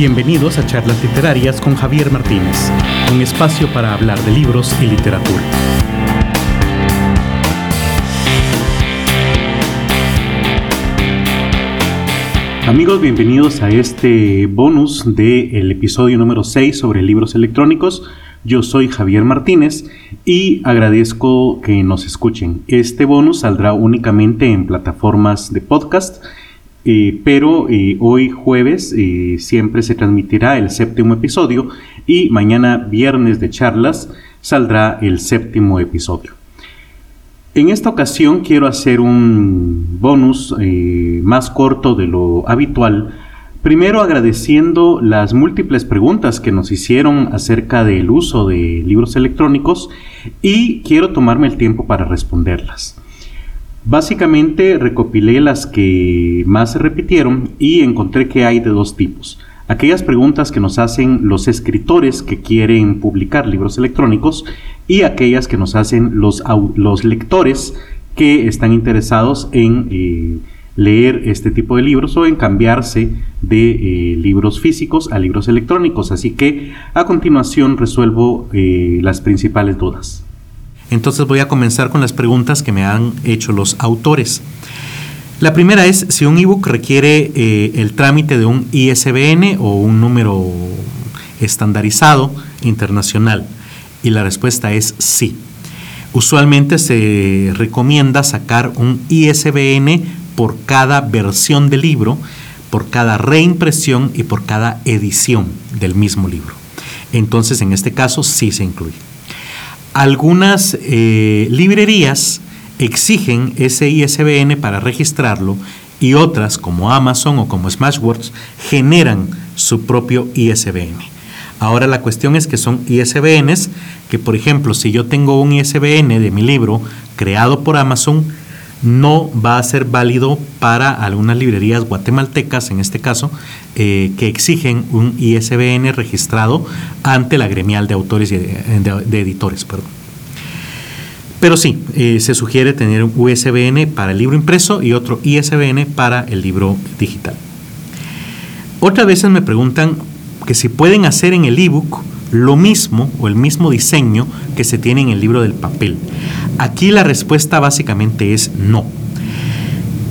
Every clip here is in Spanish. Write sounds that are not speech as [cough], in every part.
Bienvenidos a Charlas Literarias con Javier Martínez, un espacio para hablar de libros y literatura. Amigos, bienvenidos a este bonus del episodio número 6 sobre libros electrónicos. Yo soy Javier Martínez y agradezco que nos escuchen. Este bonus saldrá únicamente en plataformas de podcast eh, pero eh, hoy jueves eh, siempre se transmitirá el séptimo episodio y mañana viernes de charlas saldrá el séptimo episodio. En esta ocasión quiero hacer un bonus más corto de lo habitual, primero agradeciendo las múltiples preguntas que nos hicieron acerca del uso de libros electrónicos y quiero tomarme el tiempo para responderlas. Básicamente recopilé las que más se repitieron y encontré que hay de dos tipos. Aquellas preguntas que nos hacen los escritores que quieren publicar libros electrónicos y aquellas que nos hacen los, lectores que están interesados en eh, leer este tipo de libros o en cambiarse de eh, libros físicos a libros electrónicos. Así que a continuación resuelvo eh, las principales dudas. Entonces voy a comenzar con las preguntas que me han hecho los autores. La primera es si un ebook requiere eh, el trámite de un ISBN o un número estandarizado internacional. Y la respuesta es sí. Usualmente se recomienda sacar un ISBN por cada versión del libro, por cada reimpresión y por cada edición del mismo libro. Entonces, en este caso, sí se incluye. Algunas eh, librerías exigen ese ISBN para registrarlo y otras, como Amazon o como Smashwords, generan su propio ISBN. Ahora la cuestión es que son ISBNs que, por ejemplo, si yo tengo un ISBN de mi libro creado por Amazon, no va a ser válido para algunas librerías guatemaltecas, en este caso, eh, que exigen un ISBN registrado ante la gremial de autores y de, editores. Pero sí, eh, se sugiere tener un USBN para el libro impreso y otro ISBN para el libro digital. Otras veces me preguntan que si pueden hacer en el ebook lo mismo o el mismo diseño que se tiene en el libro del papel. Aquí la respuesta básicamente es no.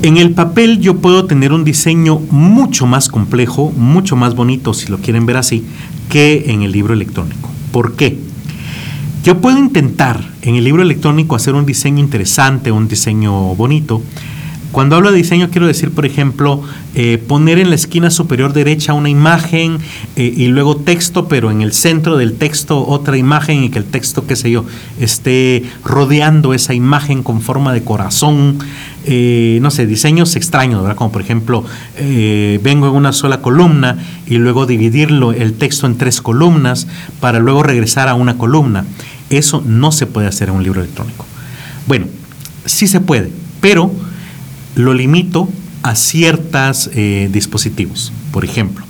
En el papel yo puedo tener un diseño mucho más complejo, mucho más bonito, si lo quieren ver así, que en el libro electrónico. ¿Por qué? Yo puedo intentar en el libro electrónico hacer un diseño interesante, un diseño bonito, cuando hablo de diseño quiero decir, por ejemplo, eh, poner en la esquina superior derecha una imagen eh, y luego texto, pero en el centro del texto otra imagen y que el texto, qué sé yo, esté rodeando esa imagen con forma de corazón. Eh, no sé, diseños extraños, ¿verdad? Como por ejemplo, vengo en una sola columna y luego dividirlo el texto en tres columnas para luego regresar a una columna. Eso no se puede hacer en un libro electrónico. Bueno, sí se puede, pero lo limito a ciertos eh, dispositivos. Por ejemplo,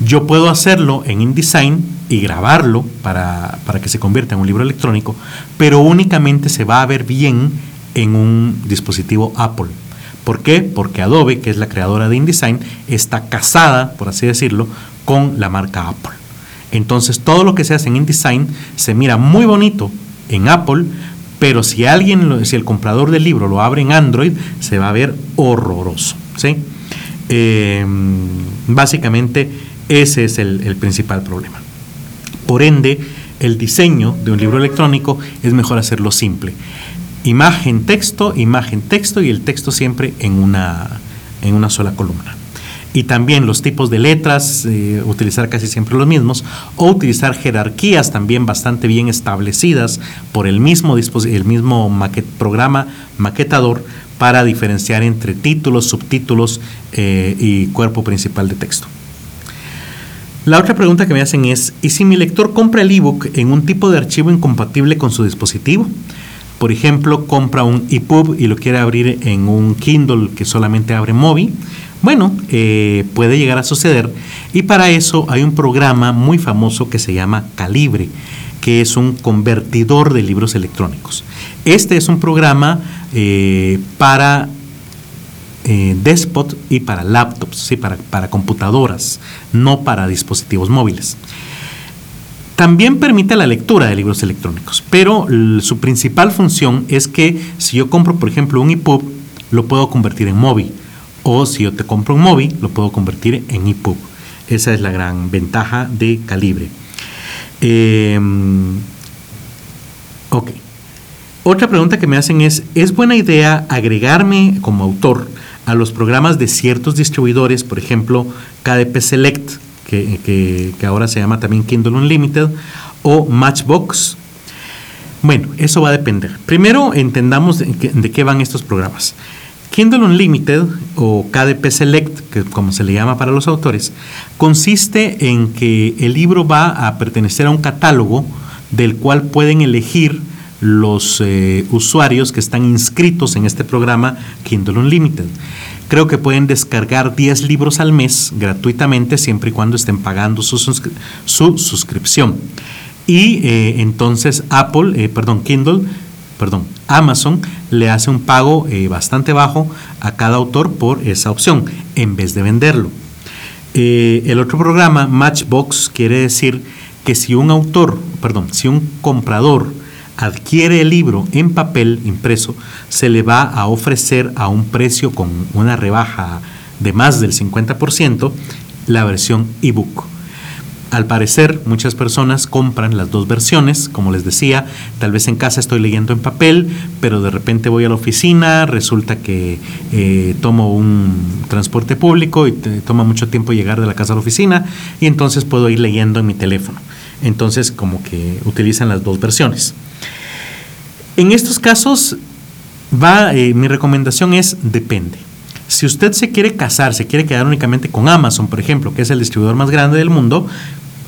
yo puedo hacerlo en InDesign y grabarlo para, para, que se convierta en un libro electrónico, pero únicamente se va a ver bien en un dispositivo Apple. ¿Por qué? Porque Adobe, que es la creadora de InDesign, está casada, por así decirlo, con la marca Apple. Entonces todo lo que se hace en InDesign se mira muy bonito en Apple, pero si alguien, si el comprador del libro lo abre en Android, se va a ver horroroso. ¿sí? Em, básicamente ese es el, el principal problema. Por ende, el diseño de un libro electrónico es mejor hacerlo simple. Imagen, texto, imagen, texto y el texto siempre en una, en una sola columna y también los tipos de letras, eh, utilizar casi siempre los mismos, o utilizar jerarquías también bastante bien establecidas por el mismo, el mismo programa maquetador para diferenciar entre títulos, subtítulos eh, y cuerpo principal de texto. La otra pregunta que me hacen es, ¿y si mi lector compra el ebook en un tipo de archivo incompatible con su dispositivo? Por ejemplo, compra un EPUB y lo quiere abrir en un Kindle que solamente abre Mobi bueno, eh, puede llegar a suceder y para eso hay un programa muy famoso que se llama Calibre, que es un convertidor de libros electrónicos. Este es un programa eh, para eh, y para laptops, ¿sí? para, para computadoras, no para dispositivos móviles. También permite la lectura de libros electrónicos, pero su principal función es que si yo compro, por ejemplo, un EPUB, lo puedo convertir en móvil. O si yo te compro un móvil, lo puedo convertir en EPUB. Esa es la gran ventaja de Calibre. Em, ok. Otra pregunta que me hacen es, ¿es buena idea agregarme como autor a los programas de ciertos distribuidores, por ejemplo, KDP Select, que, ahora se llama también Kindle Unlimited, o Matchbox? Bueno, eso va a depender. Primero entendamos de qué van estos programas. Kindle Unlimited o KDP Select, que como se le llama para los autores, consiste en que el libro va a pertenecer a un catálogo del cual pueden elegir los eh, usuarios que están inscritos en este programa Kindle Unlimited. Creo que pueden descargar 10 libros al mes gratuitamente siempre y cuando estén pagando su, suscripción. Y eh, entonces Apple, eh, perdón, Kindle, perdón, Amazon le hace un pago bastante bajo a cada autor por esa opción en vez de venderlo. el otro programa, Matchbox, quiere decir que si un autor, perdón, si un comprador adquiere el libro en papel impreso, se le va a ofrecer a un precio con una rebaja de más del 50% la versión ebook. Al parecer, muchas personas compran las dos versiones, como les decía, tal vez en casa estoy leyendo en papel, pero de repente voy a la oficina, resulta que eh, tomo un transporte público y toma mucho tiempo llegar de la casa a la oficina y entonces puedo ir leyendo en mi teléfono. Entonces, como que utilizan las dos versiones. En estos casos, va, eh, mi recomendación es depende. Si usted se quiere casar, se quiere quedar únicamente con Amazon, por ejemplo, que es el distribuidor más grande del mundo,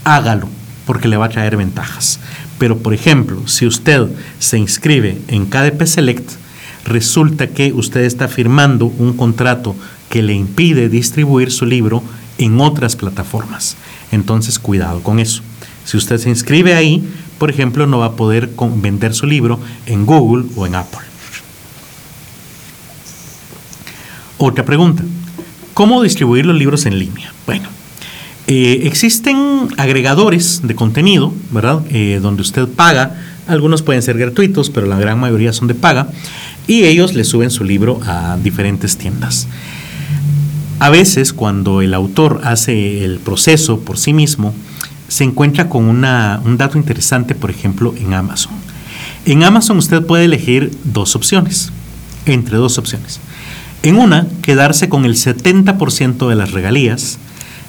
hágalo, porque le va a traer ventajas. Pero, por ejemplo, si usted se inscribe en KDP Select, resulta que usted está firmando un contrato que le impide distribuir su libro en otras plataformas. Entonces, cuidado con eso. Si usted se inscribe ahí, por ejemplo, no va a poder vender su libro en Google o en Apple. Otra pregunta. ¿Cómo distribuir los libros en línea? Bueno, eh, existen agregadores de contenido, ¿verdad? Eh, donde usted paga. Algunos pueden ser gratuitos, pero la gran mayoría son de paga. Y ellos le suben su libro a diferentes tiendas. A veces, cuando el autor hace el proceso por sí mismo, se encuentra con un dato interesante, por ejemplo, en Amazon. En Amazon usted puede elegir dos opciones, entre dos opciones. En una, quedarse con el 70% de las regalías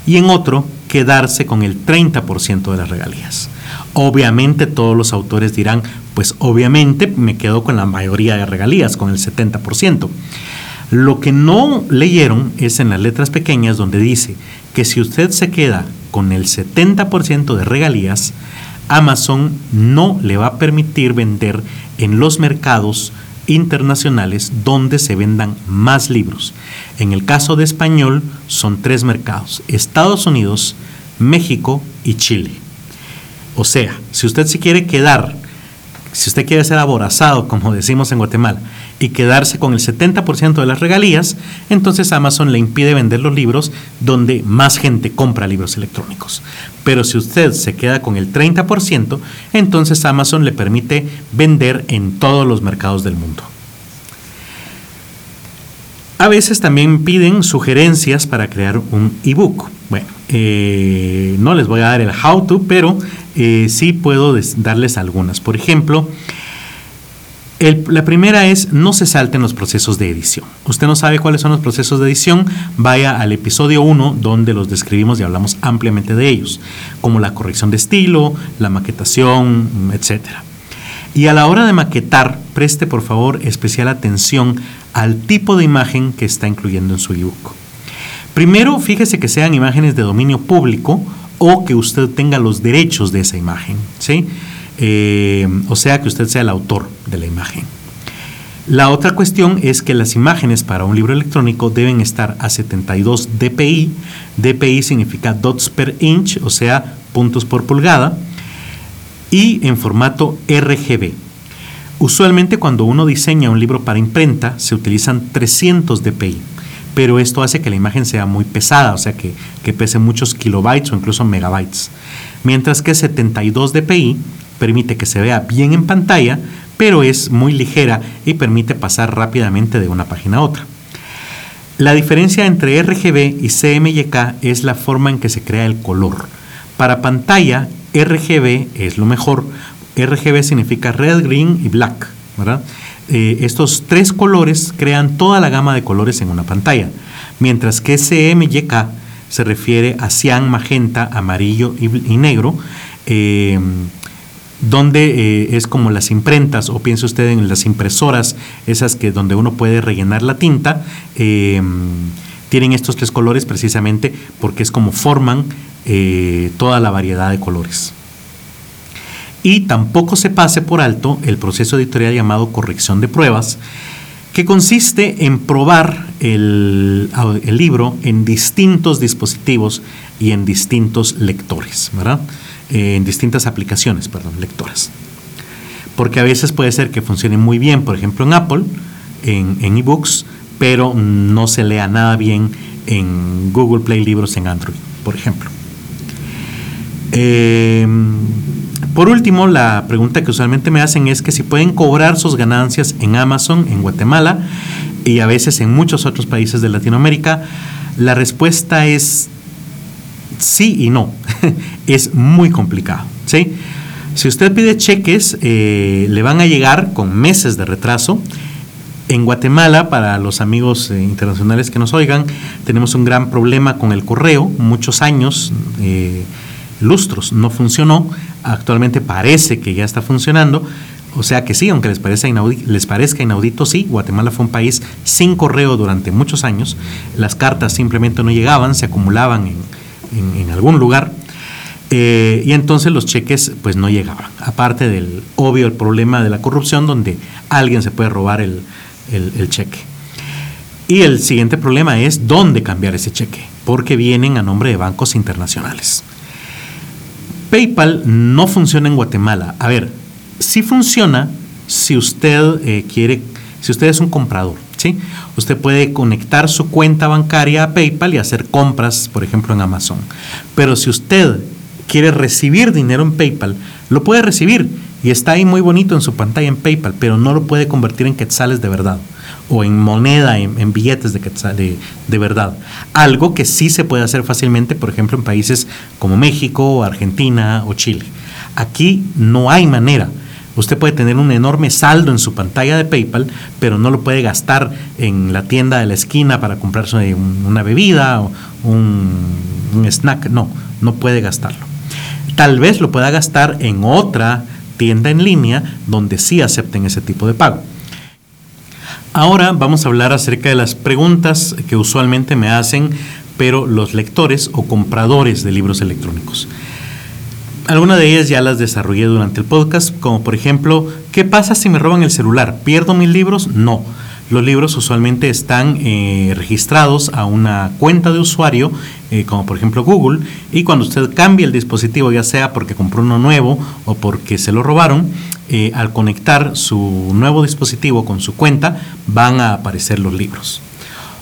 y en otro, quedarse con el 30% de las regalías. Obviamente todos los autores dirán, pues obviamente me quedo con la mayoría de regalías, con el 70%. Lo que no leyeron es en las letras pequeñas donde dice que si usted se queda con el 70% de regalías, Amazon no le va a permitir vender en los mercados internacionales donde se vendan más libros. En el caso de español son tres mercados, Estados Unidos, México y Chile. O sea, si usted se quiere quedar si usted quiere ser aborazado, como [laughs] decimos en Guatemala, y quedarse con el 70% de las regalías, entonces Amazon le impide vender los libros donde más gente compra libros electrónicos. Pero si usted se queda con el 30%, entonces Amazon le permite vender en todos los mercados del mundo. A veces también piden sugerencias para crear un ebook. Bueno, eh, no les voy a dar el how to, pero eh, sí puedo darles algunas. Por ejemplo, la primera es no se salten los procesos de edición. Usted no sabe cuáles son los procesos de edición, vaya al episodio 1 donde los describimos y hablamos ampliamente de ellos, como la corrección de estilo, la maquetación, etc. Y a la hora de maquetar, preste por favor especial atención al tipo de imagen que está incluyendo en su ebook. Primero, fíjese que sean imágenes de dominio público o que usted tenga los derechos de esa imagen, ¿sí? Eh, o sea, que usted sea el autor de la imagen. La otra cuestión es que las imágenes para un libro electrónico deben estar a 72 dpi. dpi significa dots per inch, o sea, puntos por pulgada, y en formato RGB. Usualmente cuando uno diseña un libro para imprenta se utilizan 300 dpi pero esto hace que la imagen sea muy pesada, o sea que, que pese muchos kilobytes o incluso megabytes. Mientras que 72 dpi permite que se vea bien en pantalla, pero es muy ligera y permite pasar rápidamente de una página a otra. La diferencia entre RGB y CMYK es la forma en que se crea el color. Para pantalla, RGB es lo mejor. RGB significa red, green y black. Eh, estos tres colores crean toda la gama de colores en una pantalla, mientras que CMYK se refiere a cian, magenta, amarillo y, negro. Eh, donde eh, es como las imprentas, o piense usted en las impresoras, esas que donde uno puede rellenar la tinta, em, tienen estos tres colores precisamente porque es como forman eh, toda la variedad de colores. Y tampoco se pase por alto el proceso editorial llamado corrección de pruebas, que consiste en probar el, el libro en distintos dispositivos y en distintos lectores, ¿verdad? En distintas aplicaciones, perdón, lectoras. Porque a veces puede ser que funcione muy bien, por ejemplo, en Apple, en ebooks, pero no se lea nada bien en Google Play Libros en Android, por ejemplo. Em, por último, la pregunta que usualmente me hacen es que si pueden cobrar sus ganancias en Amazon, en Guatemala y a veces en muchos otros países de Latinoamérica. La respuesta es sí y no. [laughs] es muy complicado. ¿sí? Si usted pide cheques, eh, le van a llegar con meses de retraso. En Guatemala, para los amigos eh, internacionales que nos oigan, tenemos un gran problema con el correo. Muchos años, eh, lustros, no funcionó. Actualmente parece que ya está funcionando. O sea que sí, aunque les, parezca inaudito, les parezca inaudito, sí, Guatemala fue un país sin correo durante muchos años. Las cartas simplemente no llegaban, se acumulaban en, en, algún lugar. Eh, y entonces los cheques pues no llegaban. Aparte del obvio problema de la corrupción donde alguien se puede robar el, cheque. Y el siguiente problema es dónde cambiar ese cheque, porque vienen a nombre de bancos internacionales. PayPal no funciona en Guatemala. A ver, sí funciona si usted eh, quiere, si usted es un comprador. Usted puede conectar su cuenta bancaria a PayPal y hacer compras, por ejemplo, en Amazon. Pero si usted quiere recibir dinero en PayPal, lo puede recibir y está ahí muy bonito en su pantalla en PayPal, pero no lo puede convertir en quetzales de verdad o en moneda, en, billetes de, quetzales de, verdad. Algo que sí se puede hacer fácilmente, por ejemplo, en países como México, Argentina o Chile. Aquí no hay manera. Usted puede tener un enorme saldo en su pantalla de PayPal, pero no lo puede gastar en la tienda de la esquina para comprarse una bebida o un, snack. No, no puede gastarlo. Tal vez lo pueda gastar en otra tienda en línea donde sí acepten ese tipo de pago. Ahora vamos a hablar acerca de las preguntas que usualmente me hacen, pero los lectores o compradores de libros electrónicos. Algunas de ellas ya las desarrollé durante el podcast, como por ejemplo, ¿qué pasa si me roban el celular? ¿Pierdo mis libros? No. Los libros usualmente están eh, registrados a una cuenta de usuario, eh, como por ejemplo Google, y cuando usted cambia el dispositivo, ya sea porque compró uno nuevo o porque se lo robaron, eh, al conectar su nuevo dispositivo con su cuenta, van a aparecer los libros.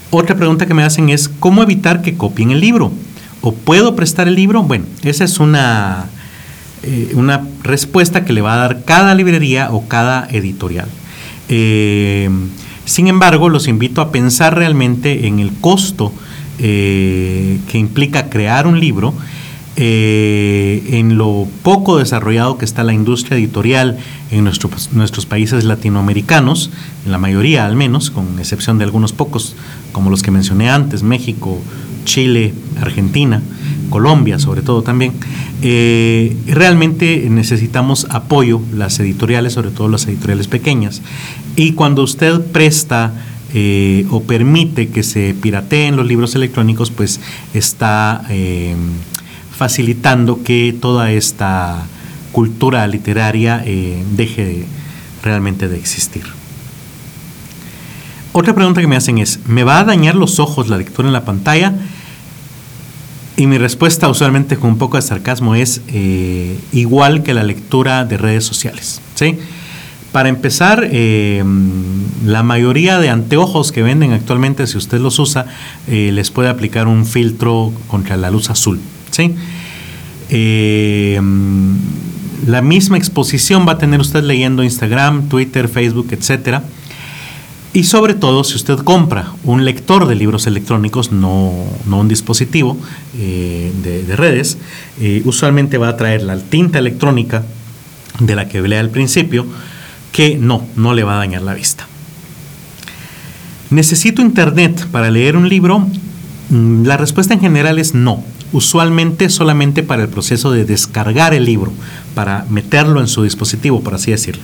Otra pregunta que me hacen es, ¿cómo evitar que copien el libro? ¿O puedo prestar el libro? Bueno, esa es una eh, una respuesta que le va a dar cada librería o cada editorial. Eh, sin embargo, los invito a pensar realmente en el costo eh, que implica crear un libro, en lo poco desarrollado que está la industria editorial en nuestros países latinoamericanos, en la mayoría al menos, con excepción de algunos pocos, como los que mencioné antes, México, Chile, Argentina, Colombia sobre todo también, eh, realmente necesitamos apoyo, las editoriales, sobre todo las editoriales pequeñas. Y cuando usted presta eh, o permite que se pirateen los libros electrónicos, pues está eh, facilitando que toda esta cultura literaria deje realmente de existir. Otra pregunta que me hacen es, ¿me va a dañar los ojos la lectura en la pantalla? Y mi respuesta, usualmente con un poco de sarcasmo, es eh, igual que la lectura de redes sociales. ¿sí? Para empezar, eh, la mayoría de anteojos que venden actualmente, si usted los usa, eh, les puede aplicar un filtro contra la luz azul. ¿sí? Eh, la misma exposición va a tener usted leyendo Instagram, Twitter, Facebook, etcétera. Y sobre todo, si usted compra un lector de libros electrónicos, no, un dispositivo de, de, redes, usualmente va a traer la tinta electrónica de la que hablé al principio, que no, no le va a dañar la vista. ¿Necesito internet para leer un libro? Mm, la respuesta en general es no. Usualmente solamente para el proceso de descargar el libro, para meterlo en su dispositivo, por así decirlo.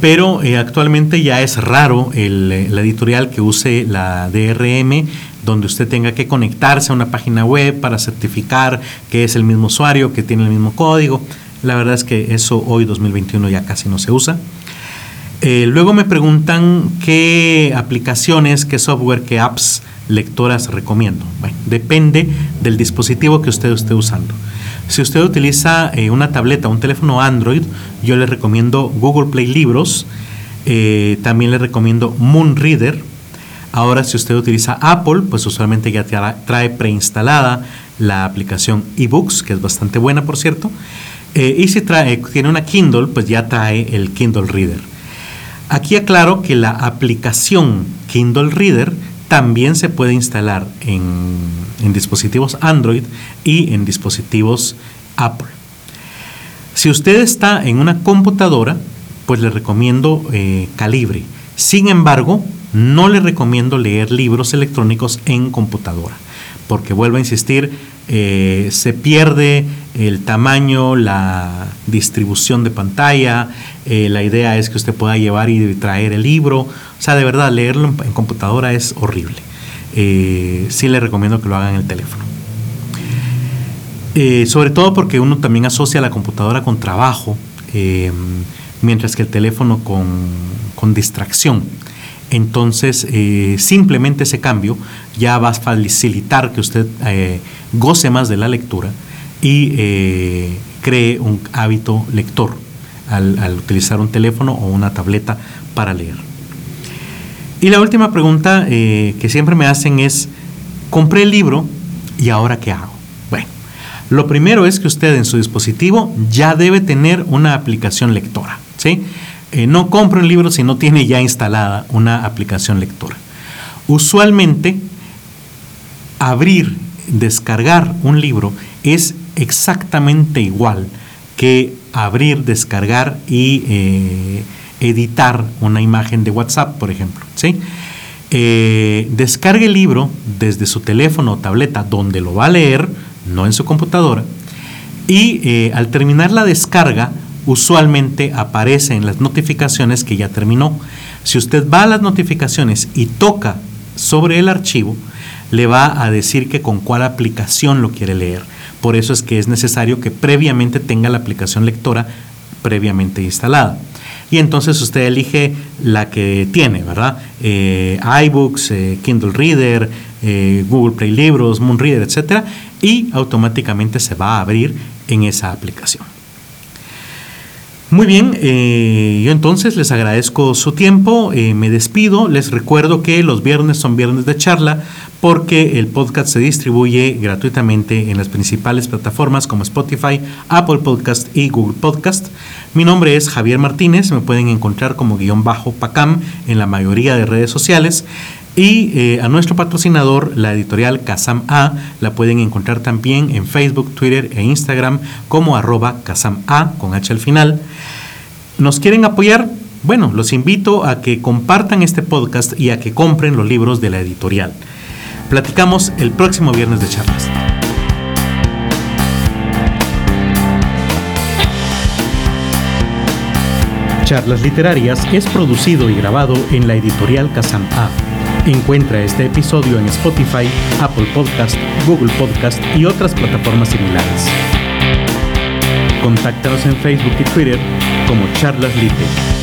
Pero eh, actualmente ya es raro el, eh, la editorial que use la DRM, donde usted tenga que conectarse a una página web para certificar que es el mismo usuario, que tiene el mismo código. La verdad es que eso hoy 2021 ya casi no se usa. Eh, luego me preguntan qué aplicaciones, qué software, qué apps lectoras recomiendo. Bueno, depende del dispositivo que usted esté usando. Si usted utiliza eh, una tableta, un teléfono Android, yo le recomiendo Google Play Libros. Eh, también le recomiendo Moon Reader. Ahora, si usted utiliza Apple, pues usualmente ya trae preinstalada la aplicación eBooks, que es bastante buena, por cierto. Eh, y si tiene una Kindle, pues ya trae el Kindle Reader. Aquí aclaro que la aplicación Kindle Reader también se puede instalar en, dispositivos Android y en dispositivos Apple. Si usted está en una computadora, pues le recomiendo eh, Calibre. Sin embargo, no le recomiendo leer libros electrónicos en computadora, porque vuelvo a insistir, eh, se pierde el tamaño, la distribución de pantalla, eh, la idea es que usted pueda llevar y traer el libro, o sea, de verdad, leerlo en, computadora es horrible. Eh, sí le recomiendo que lo hagan en el teléfono. sobre todo porque uno también asocia la computadora con trabajo, mientras que el teléfono con distracción. Entonces, eh, simplemente ese cambio ya va a facilitar que usted eh, goce más de la lectura y eh, cree un hábito lector al, utilizar un teléfono o una tableta para leer. Y la última pregunta que siempre me hacen es, compré el libro y ahora qué hago? Bueno, lo primero es que usted en su dispositivo ya debe tener una aplicación lectora. ¿sí? Eh, no compre un libro si no tiene ya instalada una aplicación lectora. Usualmente, abrir, descargar un libro es exactamente igual que abrir, descargar y eh, editar una imagen de WhatsApp, por ejemplo. Eh, descargue el libro desde su teléfono o tableta donde lo va a leer, no en su computadora, y al terminar la descarga, usualmente aparece en las notificaciones que ya terminó. Si usted va a las notificaciones y toca sobre el archivo, le va a decir que con cuál aplicación lo quiere leer. Por eso es que es necesario que previamente tenga la aplicación lectora previamente instalada. Y entonces usted elige la que tiene, ¿verdad? Eh, iBooks, eh, Kindle Reader, eh, Google Play Libros, Moon Reader, etc. Y automáticamente se va a abrir en esa aplicación. Muy bien, eh, yo entonces les agradezco su tiempo, eh, me despido, les recuerdo que los viernes son viernes de charla porque el podcast se distribuye gratuitamente en las principales plataformas como Spotify, Apple Podcast y Google Podcast. Mi nombre es Javier Martínez, me pueden encontrar como guion bajo PACAM en la mayoría de redes sociales. Y eh, a nuestro patrocinador, la editorial Kazam A, la pueden encontrar también en Facebook, Twitter e Instagram como arroba Kazam A con H al final. ¿Nos quieren apoyar? Bueno, los invito a que compartan este podcast y a que compren los libros de la editorial. Platicamos el próximo viernes de charlas. Charlas Literarias es producido y grabado en la editorial Kazam A Encuentra este episodio en Spotify, Apple Podcast, Google Podcast y otras plataformas similares. Contáctanos en Facebook y Twitter como Charlas Lite.